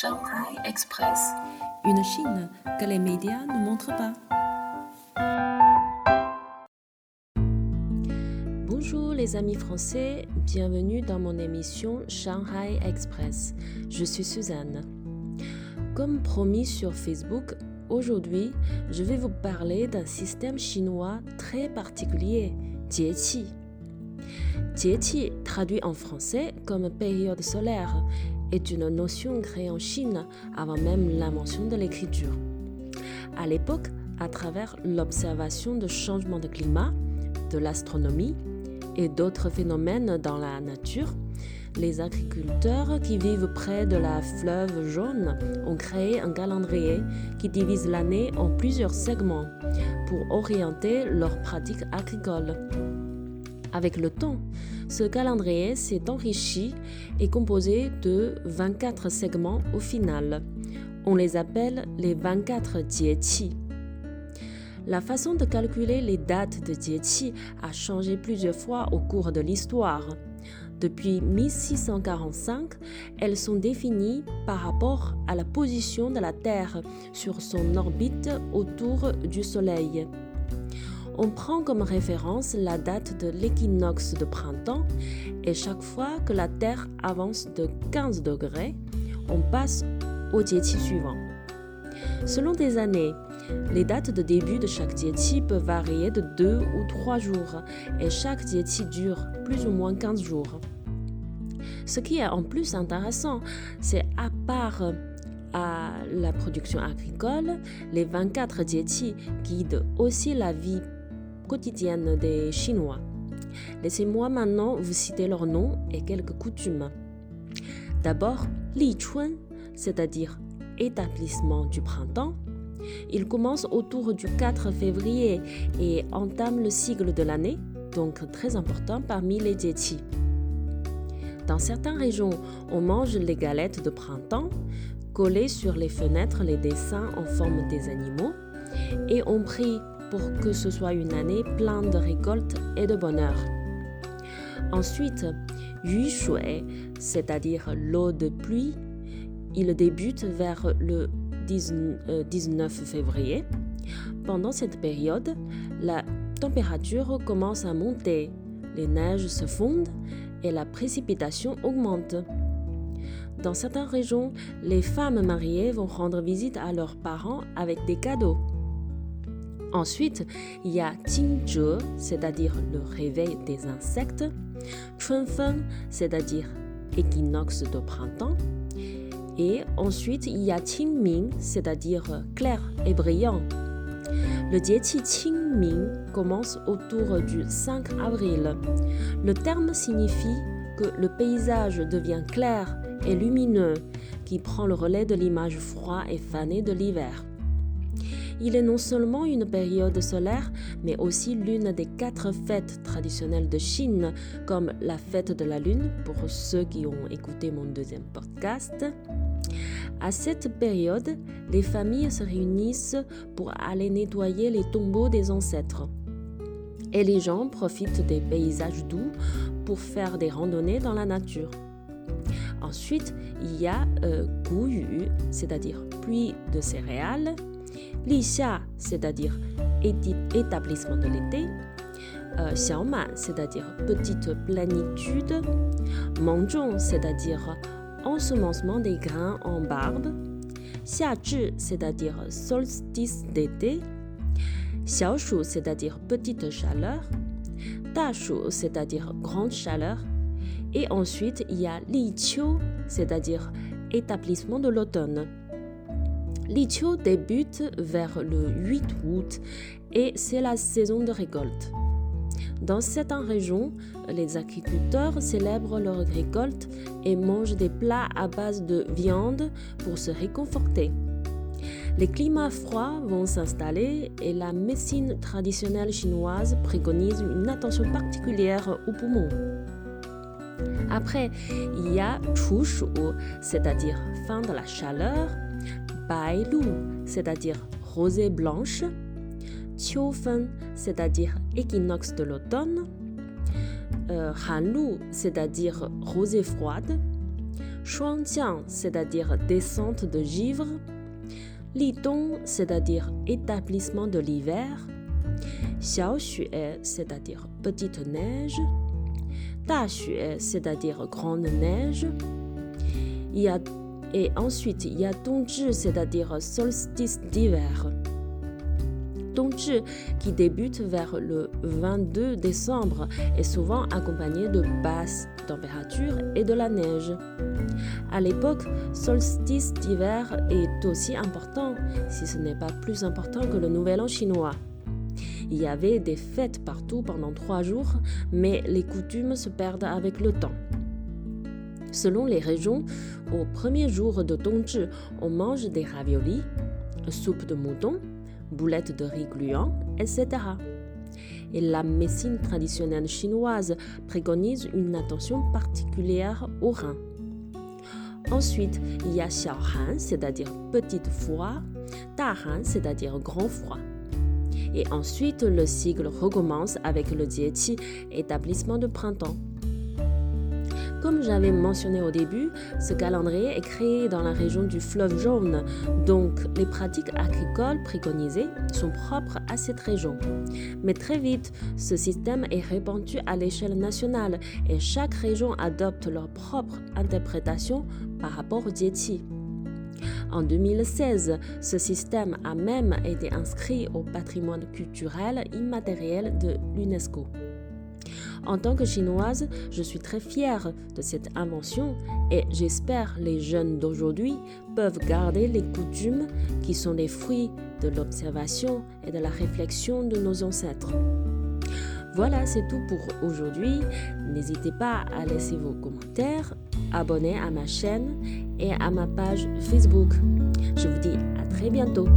Shanghai Express. Une Chine que les médias ne montrent pas. Bonjour les amis français, bienvenue dans mon émission Shanghai Express. Je suis Suzanne. Comme promis sur Facebook, aujourd'hui, je vais vous parler d'un système chinois très particulier, Jieqi. Jieqi, traduit en français comme période solaire, est une notion créée en Chine avant même l'invention de l'écriture. À l'époque, à travers l'observation de changements de climat, de l'astronomie et d'autres phénomènes dans la nature, les agriculteurs qui vivent près de la fleuve jaune ont créé un calendrier qui divise l'année en plusieurs segments pour orienter leurs pratiques agricoles. Avec le temps, ce calendrier s'est enrichi et composé de 24 segments au final. On les appelle les 24 Jieqi. La façon de calculer les dates de Jieqi a changé plusieurs fois au cours de l'histoire. Depuis 1645, elles sont définies par rapport à la position de la Terre sur son orbite autour du Soleil. On prend comme référence la date de l'équinoxe de printemps et chaque fois que la Terre avance de 15 degrés, on passe au diéti suivant. Selon des années, les dates de début de chaque diéti peuvent varier de 2 ou 3 jours et chaque diéti dure plus ou moins 15 jours. Ce qui est en plus intéressant, c'est à part à la production agricole, les 24 diéti guident aussi la vie quotidienne des Chinois. Laissez-moi maintenant vous citer leurs noms et quelques coutumes. D'abord, Li Chun, c'est-à-dire établissement du printemps. Il commence autour du 4 février et entame le cycle de l'année, donc très important parmi les diétis. Dans certaines régions, on mange les galettes de printemps, collées sur les fenêtres les dessins en forme des animaux, et on prie pour que ce soit une année pleine de récoltes et de bonheur. Ensuite, Yu Shui, c'est-à-dire l'eau de pluie, il débute vers le 19 euh, février. Pendant cette période, la température commence à monter, les neiges se fondent et la précipitation augmente. Dans certaines régions, les femmes mariées vont rendre visite à leurs parents avec des cadeaux. Ensuite, il y a Qingzhe, c'est-à-dire le réveil des insectes, Chunfeng, c'est-à-dire équinoxe de printemps, et ensuite il y a Qingming, c'est-à-dire clair et brillant. Le Jieqi Qingming commence autour du 5 avril. Le terme signifie que le paysage devient clair et lumineux, qui prend le relais de l'image froide et fanée de l'hiver. Il est non seulement une période solaire, mais aussi l'une des quatre fêtes traditionnelles de Chine, comme la fête de la Lune, pour ceux qui ont écouté mon deuxième podcast. À cette période, les familles se réunissent pour aller nettoyer les tombeaux des ancêtres. Et les gens profitent des paysages doux pour faire des randonnées dans la nature. Ensuite, il y a euh, c'est-à-dire pluie de céréales, Xia, c'est-à-dire établissement de l'été, euh, Xiaoman, c'est-à-dire petite plénitude, Mangzhong, c'est-à-dire ensemencement des grains en barbe, Xiazhi, c'est-à-dire solstice d'été, Xiaoshu, c'est-à-dire petite chaleur, Dashu, c'est-à-dire grande chaleur, et ensuite il y a Li Qiu, c'est-à-dire établissement de l'automne. L'ichio débute vers le 8 août et c'est la saison de récolte. Dans certaines régions, les agriculteurs célèbrent leur récolte et mangent des plats à base de viande pour se réconforter. Les climats froids vont s'installer et la médecine traditionnelle chinoise préconise une attention particulière aux poumons. Après, il y a Chu c'est-à-dire fin de la chaleur, Bai c'est-à-dire rosée blanche, Qiufen, c'est-à-dire équinoxe de l'automne, euh, Han Lu, c'est-à-dire rosée froide, Shuangjiang, c'est-à-dire descente de givre, Lidong, c'est-à-dire établissement de l'hiver, Xiaoxue, c'est-à-dire petite neige, Daxue, c'est-à-dire grande neige, et ensuite il y a Dongzhi, c'est-à-dire solstice d'hiver. Dongzhi, qui débute vers le 22 décembre, est souvent accompagné de basses températures et de la neige. À l'époque, solstice d'hiver est aussi important, si ce n'est pas plus important que le Nouvel An chinois. Il y avait des fêtes partout pendant trois jours, mais les coutumes se perdent avec le temps. Selon les régions, au premier jour de Dongzhi, on mange des raviolis, soupe de mouton, boulettes de riz gluant, etc. Et la médecine traditionnelle chinoise préconise une attention particulière aux reins. Ensuite, il y a Xiaohan, c'est-à-dire petite foie, Han, c'est-à-dire grand froid. Et ensuite, le cycle recommence avec le Jieqi, établissement de printemps. Comme j'avais mentionné au début, ce calendrier est créé dans la région du fleuve jaune, donc les pratiques agricoles préconisées sont propres à cette région. Mais très vite, ce système est répandu à l'échelle nationale et chaque région adopte leur propre interprétation par rapport au Jieqi. En 2016, ce système a même été inscrit au patrimoine culturel immatériel de l'UNESCO. En tant que chinoise, je suis très fière de cette invention et j'espère les jeunes d'aujourd'hui peuvent garder les coutumes qui sont les fruits de l'observation et de la réflexion de nos ancêtres. Voilà, c'est tout pour aujourd'hui. N'hésitez pas à laisser vos commentaires, abonner à ma chaîne et à ma page Facebook. Je vous dis à très bientôt.